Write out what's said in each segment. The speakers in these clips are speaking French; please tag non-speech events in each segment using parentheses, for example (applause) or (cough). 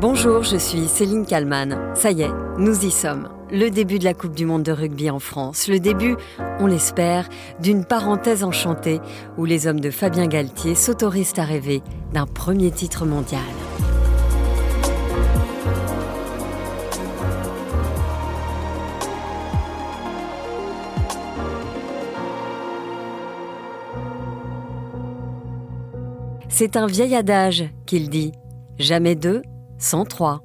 Bonjour, je suis Céline Kalman. Ça y est, nous y sommes. Le début de la Coupe du Monde de rugby en France. Le début, on l'espère, d'une parenthèse enchantée où les hommes de Fabien Galtier s'autorisent à rêver d'un premier titre mondial. C'est un vieil adage qu'il dit. Jamais deux, sans trois.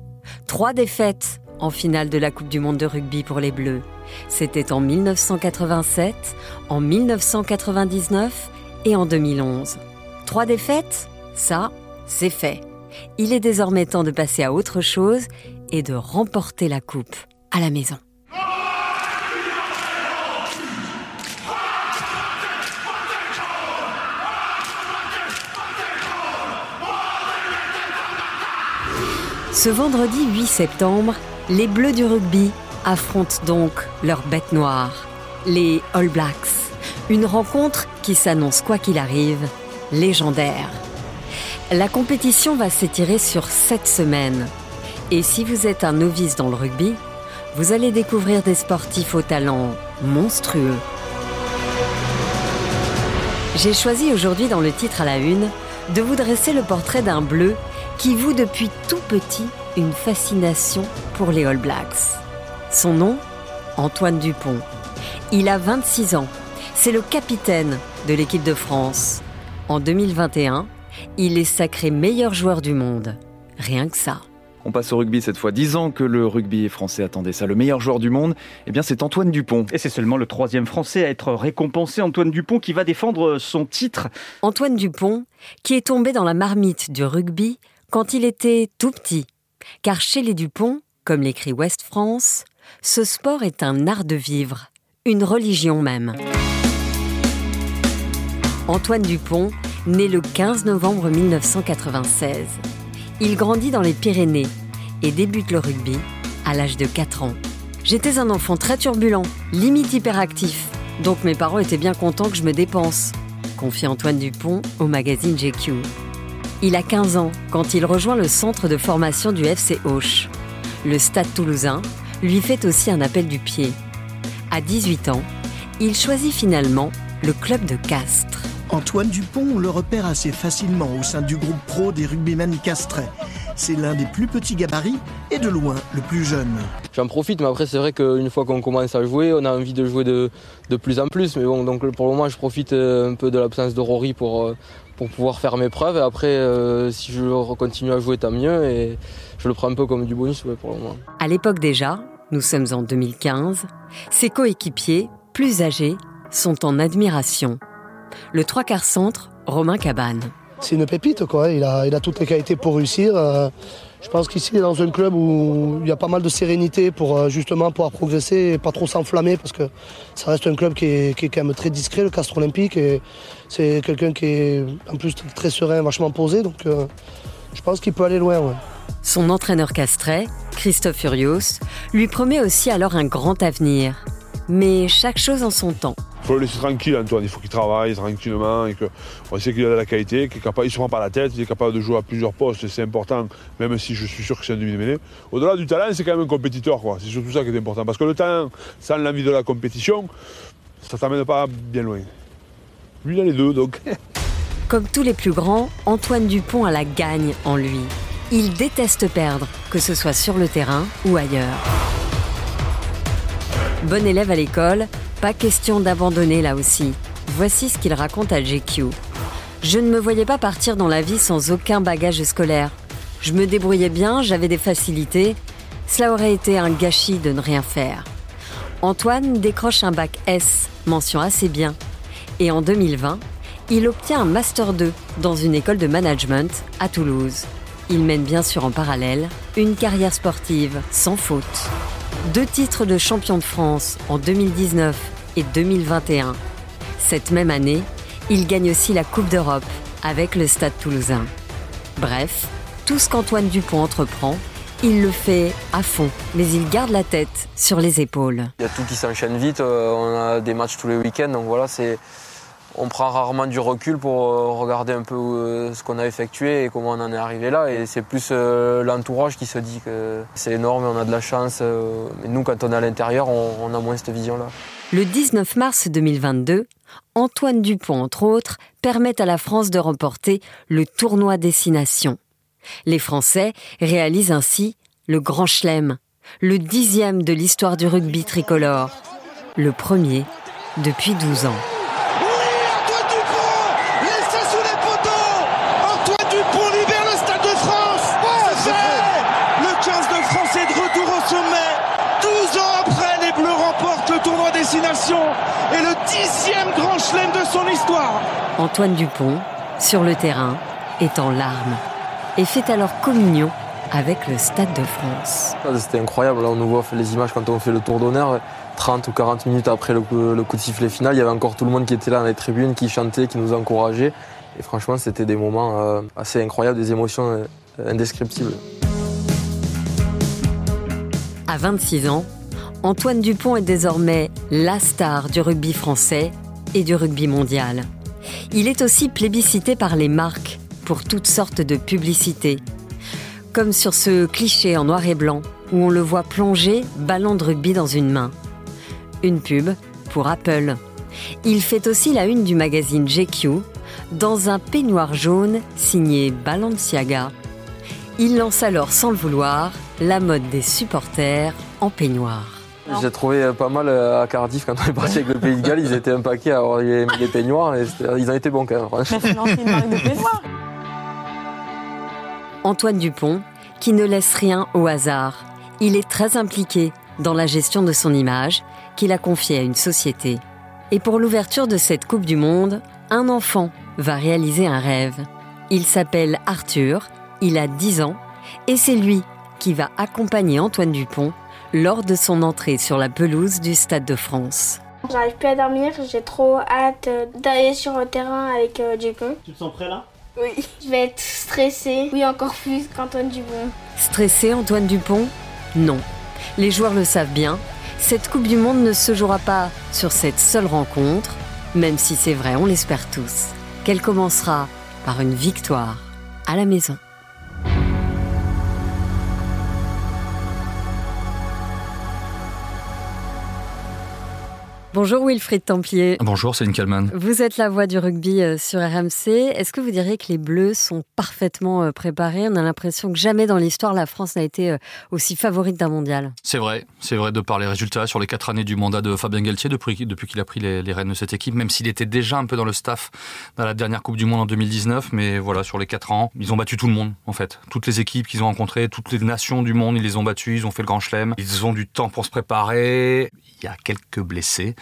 Trois défaites en finale de la Coupe du Monde de rugby pour les Bleus. C'était en 1987, en 1999 et en 2011. Trois défaites Ça, c'est fait. Il est désormais temps de passer à autre chose et de remporter la Coupe à la maison. Ce vendredi 8 septembre, les Bleus du rugby affrontent donc leur bête noire, les All Blacks. Une rencontre qui s'annonce quoi qu'il arrive, légendaire. La compétition va s'étirer sur sept semaines. Et si vous êtes un novice dans le rugby, vous allez découvrir des sportifs au talent monstrueux. J'ai choisi aujourd'hui dans le titre à la une de vous dresser le portrait d'un bleu qui voue depuis tout petit une fascination pour les All Blacks. Son nom Antoine Dupont. Il a 26 ans. C'est le capitaine de l'équipe de France. En 2021, il est sacré meilleur joueur du monde. Rien que ça. On passe au rugby cette fois. Dix ans que le rugby français attendait ça. Le meilleur joueur du monde, eh bien, c'est Antoine Dupont. Et c'est seulement le troisième français à être récompensé. Antoine Dupont qui va défendre son titre. Antoine Dupont, qui est tombé dans la marmite du rugby quand il était tout petit. Car chez les Dupont, comme l'écrit West France, ce sport est un art de vivre, une religion même. Antoine Dupont, né le 15 novembre 1996. Il grandit dans les Pyrénées et débute le rugby à l'âge de 4 ans. J'étais un enfant très turbulent, limite hyperactif, donc mes parents étaient bien contents que je me dépense, confie Antoine Dupont au magazine GQ. Il a 15 ans quand il rejoint le centre de formation du FC Auch. Le stade toulousain lui fait aussi un appel du pied. À 18 ans, il choisit finalement le club de Castres. Antoine Dupont le repère assez facilement au sein du groupe pro des rugbymen castrais. C'est l'un des plus petits gabarits et de loin le plus jeune. J'en profite, mais après c'est vrai qu'une fois qu'on commence à jouer, on a envie de jouer de, de, plus en plus. Mais bon, donc pour le moment, je profite euh, un peu de l'absence de Rory pour, euh, pour pouvoir faire mes preuves. Et après, euh, si je continue à jouer, tant mieux. Et je le prends un peu comme du bonus pour le moment. À l'époque déjà, nous sommes en 2015, ses coéquipiers, plus âgés, sont en admiration. Le trois quarts centre, Romain Cabane. C'est une pépite, quoi. Il a, toutes les qualités pour réussir. Euh, je pense qu'ici, il est dans un club où il y a pas mal de sérénité pour euh, justement pouvoir progresser et pas trop s'enflammer parce que ça reste un club qui est, quand même très discret, le Castre Olympique. Et c'est quelqu'un qui est en plus très serein, vachement posé. Donc euh, je pense qu'il peut aller loin. Son entraîneur castrais, Christophe Furios, lui promet aussi alors un grand avenir. Mais chaque chose en son temps. Il faut le laisser tranquille, Antoine. Il faut qu'il travaille tranquillement et qu'on sait qu'il a de la qualité, qu'il ne se prend pas la tête, il est capable de jouer à plusieurs postes. C'est important, même si je suis sûr que c'est un demi-mêlée. Au-delà du talent, c'est quand même un compétiteur. C'est surtout ça qui est important. Parce que le talent, sans l'envie de la compétition, ça ne t'amène pas bien loin. Lui, il a les deux, donc. (laughs) Comme tous les plus grands, Antoine Dupont a la gagne en lui. Il déteste perdre, que ce soit sur le terrain ou ailleurs. Bon élève à l'école, pas question d'abandonner là aussi. Voici ce qu'il raconte à GQ. Je ne me voyais pas partir dans la vie sans aucun bagage scolaire. Je me débrouillais bien, j'avais des facilités. Cela aurait été un gâchis de ne rien faire. Antoine décroche un bac S, mention assez bien. Et en 2020, il obtient un Master 2 dans une école de management à Toulouse. Il mène bien sûr en parallèle une carrière sportive sans faute. Deux titres de champion de France en 2019 et 2021. Cette même année, il gagne aussi la Coupe d'Europe avec le Stade toulousain. Bref, tout ce qu'Antoine Dupont entreprend, il le fait à fond, mais il garde la tête sur les épaules. Il y a tout qui s'enchaîne vite, euh, on a des matchs tous les week-ends, donc voilà, c'est on prend rarement du recul pour euh, regarder un peu euh, ce qu'on a effectué et comment on en est arrivé là. Et c'est plus euh, l'entourage qui se dit que c'est énorme, on a de la chance. Mais nous, quand on est à l'intérieur, on, a moins cette vision-là. Le 19 mars 2022, Antoine Dupont, entre autres, permet à la France de remporter le tournoi Destination. Les Français réalisent ainsi le Grand Chelem, le dixième de l'histoire du rugby tricolore, le premier depuis 12 ans. Et le dixième grand chelem de son histoire. Antoine Dupont, sur le terrain, est en larmes et fait alors communion avec le Stade de France. C'était incroyable, là on nous voit les images quand on fait le tour d'honneur. 30 ou 40 minutes après le coup, de sifflet final, il y avait encore tout le monde qui était là dans les tribunes, qui chantait, qui nous encourageait. Et franchement, c'était des moments euh, assez incroyables, des émotions euh, indescriptibles. À 26 ans, Antoine Dupont est désormais la star du rugby français et du rugby mondial. Il est aussi plébiscité par les marques pour toutes sortes de publicités. Comme sur ce cliché en noir et blanc où on le voit plonger ballon de rugby dans une main. Une pub pour Apple. Il fait aussi la une du magazine GQ dans un peignoir jaune signé Balenciaga. Il lance alors sans le vouloir la mode des supporters en peignoir. J'ai trouvé euh, pas mal euh, à Cardiff quand on est parti avec le Pays de Galles. Ils étaient un paquet à avoir les, peignoirs et ils ont été bons quand même. c'est une marque de peignoirs. Antoine Dupont, qui ne laisse rien au hasard. Il est très impliqué dans la gestion de son image, qu'il a confiée à une société. Et pour l'ouverture de cette Coupe du Monde, un enfant va réaliser un rêve. Il s'appelle Arthur, il a 10 ans, et c'est lui qui va accompagner Antoine Dupont lors de son entrée sur la pelouse du Stade de France. J'arrive plus à dormir, j'ai trop hâte d'aller sur le terrain avec euh, Dupont. Tu te sens prêt là? Oui. Je vais être stressée, oui encore plus qu'Antoine Dupont. Stressé Antoine Dupont? Non. Les joueurs le savent bien, cette Coupe du Monde ne se jouera pas sur cette seule rencontre, même si c'est vrai, on l'espère tous, qu'elle commencera par une victoire à la maison. Bonjour Wilfried Templier. Bonjour Céline Kalman. Vous êtes la voix du rugby euh, sur RMC. Est-ce que vous diriez que les Bleus sont parfaitement euh, préparés? On a l'impression que jamais dans l'histoire la France n'a été euh, aussi favorite d'un mondial. C'est vrai, c'est vrai de par les résultats sur les quatre années du mandat de Fabien Galtier depuis, depuis qu'il a pris les, les, rênes de cette équipe, même s'il était déjà un peu dans le staff dans la dernière Coupe du Monde en 2019. Mais voilà, sur les quatre ans, ils ont battu tout le monde en fait. Toutes les équipes qu'ils ont rencontrées, toutes les nations du monde, ils les ont battues, ils ont fait le grand chelem. Ils ont du temps pour se préparer. Il y a quelques blessés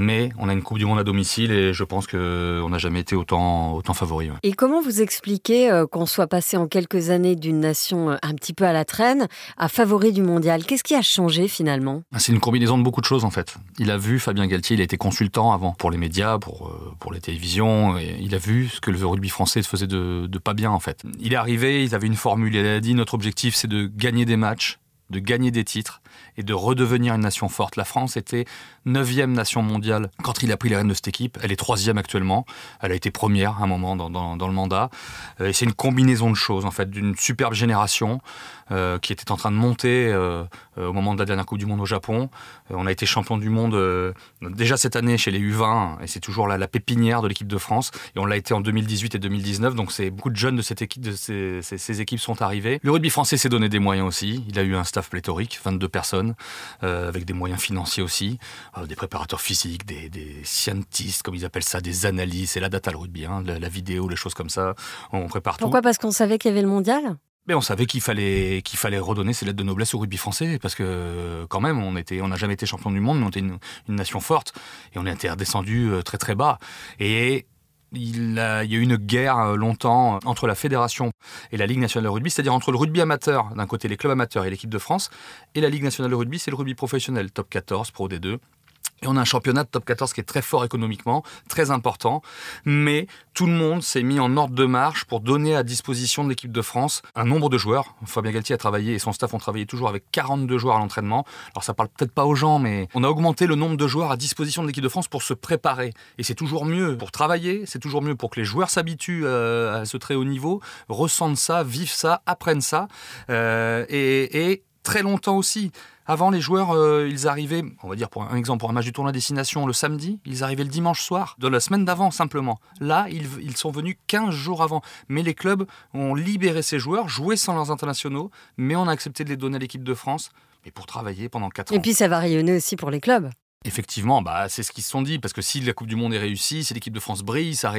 mais on a une Coupe du Monde à domicile et je pense qu'on n'a jamais été autant, autant favori. Et comment vous expliquez euh, qu'on soit passé en quelques années d'une nation euh, un petit peu à la traîne à favori du mondial? Qu'est-ce qui a changé finalement? Ah, C'est une combinaison de beaucoup de choses en fait. Il a vu, Fabien Galtier, il a été consultant avant pour les médias, pour, euh, pour les télévisions, et il a vu ce que le rugby français faisait de, de pas bien en fait. Il est arrivé, il avait une formule, il a dit notre objectif c'est de gagner des matchs de gagner des titres et de redevenir une nation forte. La France était neuvième nation mondiale quand il a pris les rênes de cette équipe. Elle est troisième actuellement. Elle a été première à un moment dans, dans, le mandat. Euh, et c'est une combinaison de choses, en fait, d'une superbe génération euh, qui était en train de monter euh, au moment de la dernière Coupe du Monde au Japon. on a été champion du monde déjà cette année chez les U20 et c'est toujours la, la, pépinière de l'équipe de France. Et on l'a été en 2018 et 2019. Donc c'est beaucoup de jeunes de cette équipe, de ces, équipes sont arrivés. Le rugby français s'est donné des moyens aussi. Il a eu un staff pléthorique, 22 personnes, avec des moyens financiers aussi. Euh, des préparateurs physiques, des, des, scientistes, comme ils appellent ça, des analystes, c'est la data le rugby, hein, la, vidéo, les choses comme ça. On prépare tout. Pourquoi? Parce qu'on savait qu'il y avait le mondial? Mais on savait qu'il fallait qu'il fallait redonner ses lettres de noblesse au rugby français parce que quand même on était on n'a jamais été champion du monde mais on était une, nation forte et on était redescendu euh, très très bas. Et il, il y a eu une guerre euh, longtemps entre la fédération et la Ligue nationale de rugby, c'est-à-dire entre le rugby amateur, d'un côté les clubs amateurs et l'équipe de France, et la Ligue nationale de rugby, c'est le rugby professionnel, top 14, Pro D2, Et on a un championnat de top 14 qui est très fort économiquement, très important. Mais tout le monde s'est mis en ordre de marche pour donner à disposition de l'équipe de France un nombre de joueurs. Fabien Galtier a travaillé et son staff ont travaillé toujours avec 42 joueurs à l'entraînement. Alors ça parle peut-être pas aux gens, mais on a augmenté le nombre de joueurs à disposition de l'équipe de France pour se préparer. Et c'est toujours mieux pour travailler, c'est toujours mieux pour que les joueurs s'habituent euh, à ce très haut niveau, ressentent ça, vivent ça, apprennent ça. Euh, et, et très longtemps aussi. Avant, les joueurs, euh, ils arrivaient, on va dire pour un exemple, pour un match du tournoi destination le samedi, ils arrivaient le dimanche soir, de la semaine d'avant simplement. Là, ils, ils, sont venus 15 jours avant. Mais les clubs ont libéré ces joueurs, joué sans leurs internationaux, mais on a accepté de les donner à l'équipe de France, mais pour travailler pendant 4 ans. Et puis ça va rayonner aussi pour les clubs. Effectivement, bah, c'est ce qu'ils se sont dit, parce que si la Coupe du Monde est réussie, si l'équipe de France brille, ça,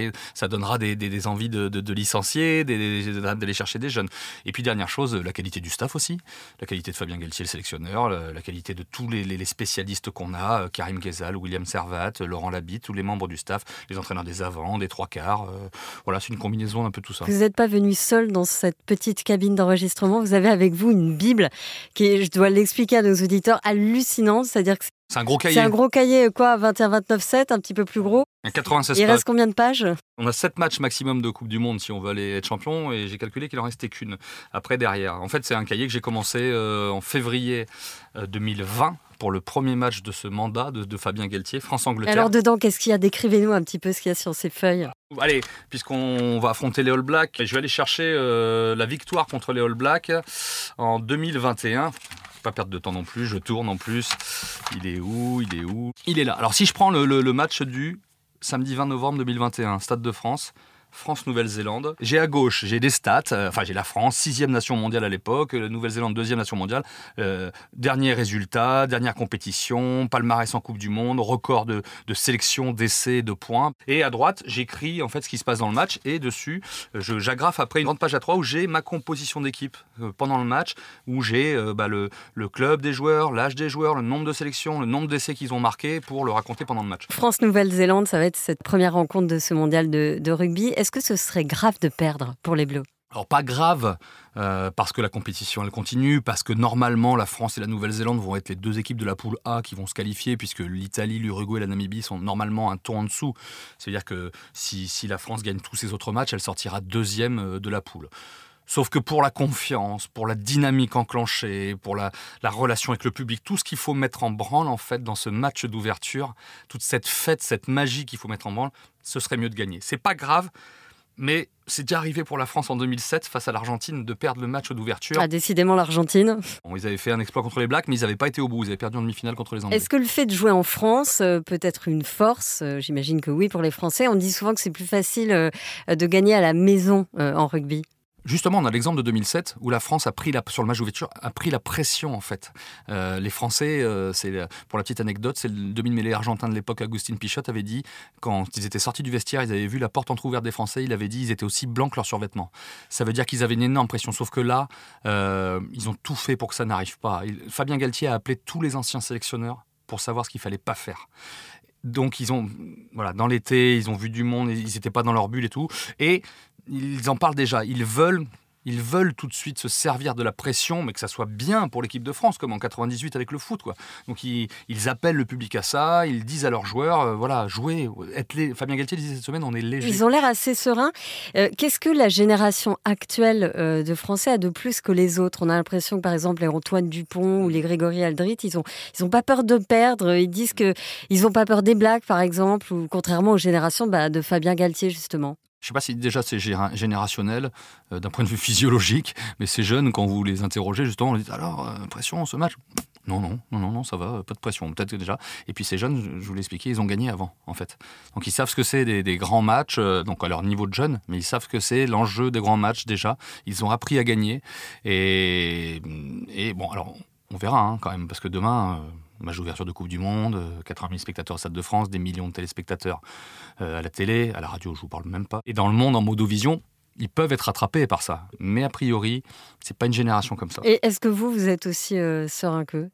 donnera des, envies de, licencier, d'aller chercher des jeunes. Et puis dernière chose, la qualité du staff aussi, la qualité de Fabien Galtier, le sélectionneur, la, qualité de tous les, spécialistes qu'on a, Karim Ghezal, William Servat, Laurent Labitte, tous les membres du staff, les entraîneurs des avants, des trois quarts. Euh, voilà, c'est une combinaison un peu tout ça. Vous n'êtes pas venu seul dans cette petite cabine d'enregistrement, vous avez avec vous une Bible qui est, je dois l'expliquer à nos auditeurs, hallucinante, c'est-à-dire que c'est un gros cahier. C'est un gros cahier, quoi, 21, 29, 7, un petit peu plus gros. 96 Il reste combien de pages? On a 7 matchs maximum de Coupe du Monde si on veut aller être champion, et j'ai calculé qu'il en restait qu'une après derrière. En fait, c'est un cahier que j'ai commencé euh, en février euh, 2020 pour le premier match de ce mandat de, de Fabien Galtier, France-Angleterre. Alors dedans, qu'est-ce qu'il y a? Décrivez-nous un petit peu ce qu'il y a sur ces feuilles. Allez, puisqu'on va affronter les All Blacks, je vais aller chercher euh, la victoire contre les All Blacks en 2021 pas perdre de temps non plus, je tourne en plus. Il est où Il est où? Il est là. Alors si je prends le, le, le match du samedi 20 novembre 2021, Stade de France, France-Nouvelle-Zélande. J'ai à gauche, j'ai des stats, euh, enfin j'ai la France, sixième nation mondiale à l'époque, la Nouvelle-Zélande, deuxième nation mondiale. Euh, dernier résultat, dernière compétition, palmarès en Coupe du Monde, record de, de sélection, d'essais, de points. Et à droite, j'écris en fait ce qui se passe dans le match et dessus, j'agrafe après une grande page à 3 où j'ai ma composition d'équipe euh, pendant le match, où j'ai euh, bah, le, le, club des joueurs, l'âge des joueurs, le nombre de sélections, le nombre d'essais qu'ils ont marqués pour le raconter pendant le match. France-Nouvelle-Zélande, ça va être cette première rencontre de ce mondial de rugby est-ce que ce serait grave de perdre pour les Bleus? Alors pas grave, euh, parce que la compétition elle continue, parce que normalement la France et la Nouvelle-Zélande vont être les deux équipes de la poule A qui vont se qualifier, puisque l'Italie, l'Uruguay et la Namibie sont normalement un tour en dessous. C'est-à-dire que si, si, la France gagne tous ses autres matchs, elle sortira deuxième de la poule. Sauf que pour la confiance, pour la dynamique enclenchée, pour la, la relation avec le public, tout ce qu'il faut mettre en branle en fait dans ce match d'ouverture, toute cette fête, cette magie qu'il faut mettre en branle, ce serait mieux de gagner. C'est pas grave, mais c'est déjà arrivé pour la France en 2007 face à l'Argentine de perdre le match d'ouverture. Ah, décidément l'Argentine. Bon, ils avaient fait un exploit contre les Blacks, mais ils n'avaient pas été au bout. Ils avaient perdu en demi-finale contre les Anglais. Est-ce que le fait de jouer en France euh, peut être une force? Euh, J'imagine que oui pour les Français. On dit souvent que c'est plus facile euh, de gagner à la maison en rugby. Justement, on a l'exemple de 2007 où la France a pris la, sur le match d'ouverture a pris la pression en fait. Euh, les Français, euh, c'est pour la petite anecdote, c'est le demi-mêlée argentin de l'époque, Agustin Pichot, avait dit quand ils étaient sortis du vestiaire, ils avaient vu la porte entrouverte des Français, il avait dit ils étaient aussi blancs que leurs survêtements. Ça veut dire qu'ils avaient une énorme pression. Sauf que là, euh, ils ont tout fait pour que ça n'arrive pas. Fabien Galtier a appelé tous les anciens sélectionneurs pour savoir ce qu'il fallait pas faire. Donc ils ont, voilà, dans l'été, ils ont vu du monde, ils n'étaient pas dans leur bulle et tout. Et ils en parlent déjà. Ils veulent, ils veulent tout de suite se servir de la pression, mais que ça soit bien pour l'équipe de France, comme en 98 avec le foot. Quoi. Donc ils, appellent le public à ça, ils disent à leurs joueurs, euh, voilà, jouez, être les... Fabien Galtier disait cette semaine, on est léger. Ils ont l'air assez sereins. Euh, Qu'est-ce que la génération actuelle euh, de Français a de plus que les autres? On a l'impression que par exemple les Antoine Dupont ou les Grégory Aldrit, ils ont, ils ont pas peur de perdre. Ils disent que ils ont pas peur des blagues, par exemple, ou contrairement aux générations bah, de Fabien Galtier justement. Je ne sais pas si déjà c'est générationnel euh, d'un point de vue physiologique, mais ces jeunes, quand vous les interrogez, justement, on dit alors, euh, pression, ce match? Non, non, non, non, ça va, pas de pression, peut-être déjà. Et puis ces jeunes, je vous l'ai expliqué, ils ont gagné avant, en fait. Donc ils savent ce que c'est des, grands matchs, euh, donc à leur niveau de jeunes, mais ils savent que c'est l'enjeu des grands matchs déjà. Ils ont appris à gagner. Et, et bon, alors, on verra hein, quand même, parce que demain match d'ouverture de Coupe du Monde, 80 000 spectateurs au Stade de France, des millions de téléspectateurs euh, à la télé, à la radio, je vous parle même pas. Et dans le monde en modovision, ils peuvent être rattrapés par ça. Mais a priori, c'est pas une génération comme ça. Et est-ce que vous, vous êtes aussi euh, serein qu'eux?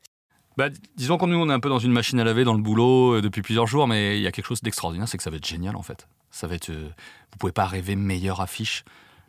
Bah, disons qu'on nous, on est un peu dans une machine à laver dans le boulot euh, depuis plusieurs jours, mais il y a quelque chose d'extraordinaire, c'est que ça va être génial en fait. Ça va être, euh, vous pouvez pas rêver meilleure affiche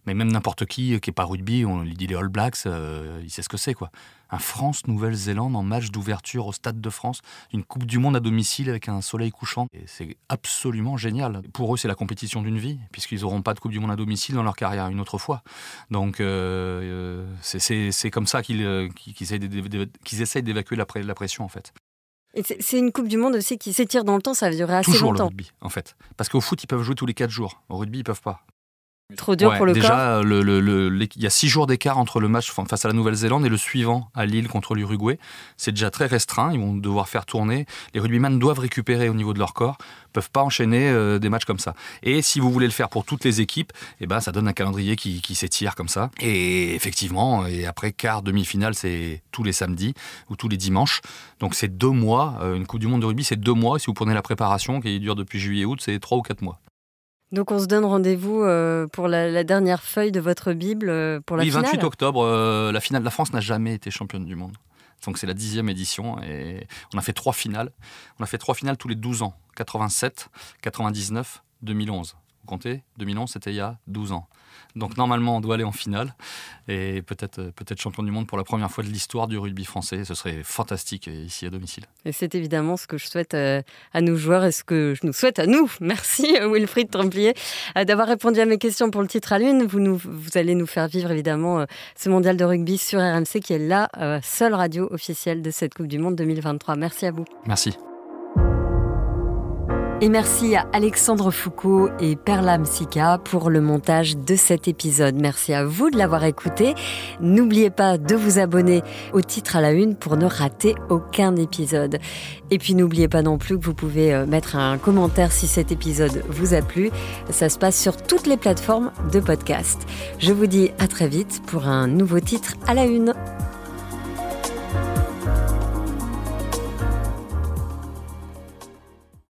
Mais même n'importe qui qui est pas rugby, on lui dit les All Blacks, il sait ce que c'est quoi un France-Nouvelle-Zélande en match d'ouverture au Stade de France, une Coupe du Monde à domicile avec un soleil couchant. C'est absolument génial. Pour eux, c'est la compétition d'une vie, puisqu'ils n'auront pas de Coupe du Monde à domicile dans leur carrière une autre fois. Donc euh, euh, c'est comme ça qu'ils euh, essayent d'évacuer la, la pression, en fait. C'est une Coupe du Monde aussi qui s'étire dans le temps, ça va durer assez Toujours longtemps. le rugby, en fait. Parce qu'au foot, ils peuvent jouer tous les 4 jours. Au rugby, ils peuvent pas. Trop dur pour le déjà, corps. Déjà, il y a six jours d'écart entre le match face à la Nouvelle-Zélande et le suivant à Lille contre l'Uruguay. C'est déjà très restreint. Ils vont devoir faire tourner. Les rugbyman doivent récupérer au niveau de leur corps. Ils peuvent pas enchaîner euh, des matchs comme ça. Et si vous voulez le faire pour toutes les équipes, eh ben, ça donne un calendrier qui, qui s'étire comme ça. Et effectivement, et après quart, demi-finale, c'est tous les samedis ou tous les dimanches. Donc c'est deux mois. Euh, une Coupe du Monde de rugby, c'est deux mois. Si vous prenez la préparation qui dure depuis juillet-août, c'est trois ou quatre mois. Donc on se donne rendez-vous euh, pour la, dernière feuille de votre Bible euh, pour la oui, finale. 28 octobre, euh, la finale. La France n'a jamais été championne du monde. Donc c'est la dixième édition et on a fait trois finales. On a fait trois finales tous les 12 ans. 87, 99, 2011. Comptez 2011, c'était il y a 12 ans. Donc normalement, on doit aller en finale et peut-être euh, peut-être champion du monde pour la première fois de l'histoire du rugby français. Ce serait fantastique ici à domicile. Et c'est évidemment ce que je souhaite euh, à nos joueurs et ce que je nous souhaite à nous. (laughs) Merci Wilfried Tremplier euh, d'avoir répondu à mes questions pour le titre à l'une. Vous, nous, vous allez nous faire vivre évidemment ce mondial de rugby sur RMC qui est la seule radio officielle de cette Coupe du Monde 2023. Merci à vous. Merci. Et merci à Alexandre Foucault et Perla Msika pour le montage de cet épisode. Merci à vous de l'avoir écouté. N'oubliez pas de vous abonner au titre à la une pour ne rater aucun épisode. Et puis n'oubliez pas non plus que vous pouvez euh, mettre un commentaire si cet épisode vous a plu. Ça se passe sur toutes les plateformes de podcast. Je vous dis à très vite pour un nouveau titre à la une.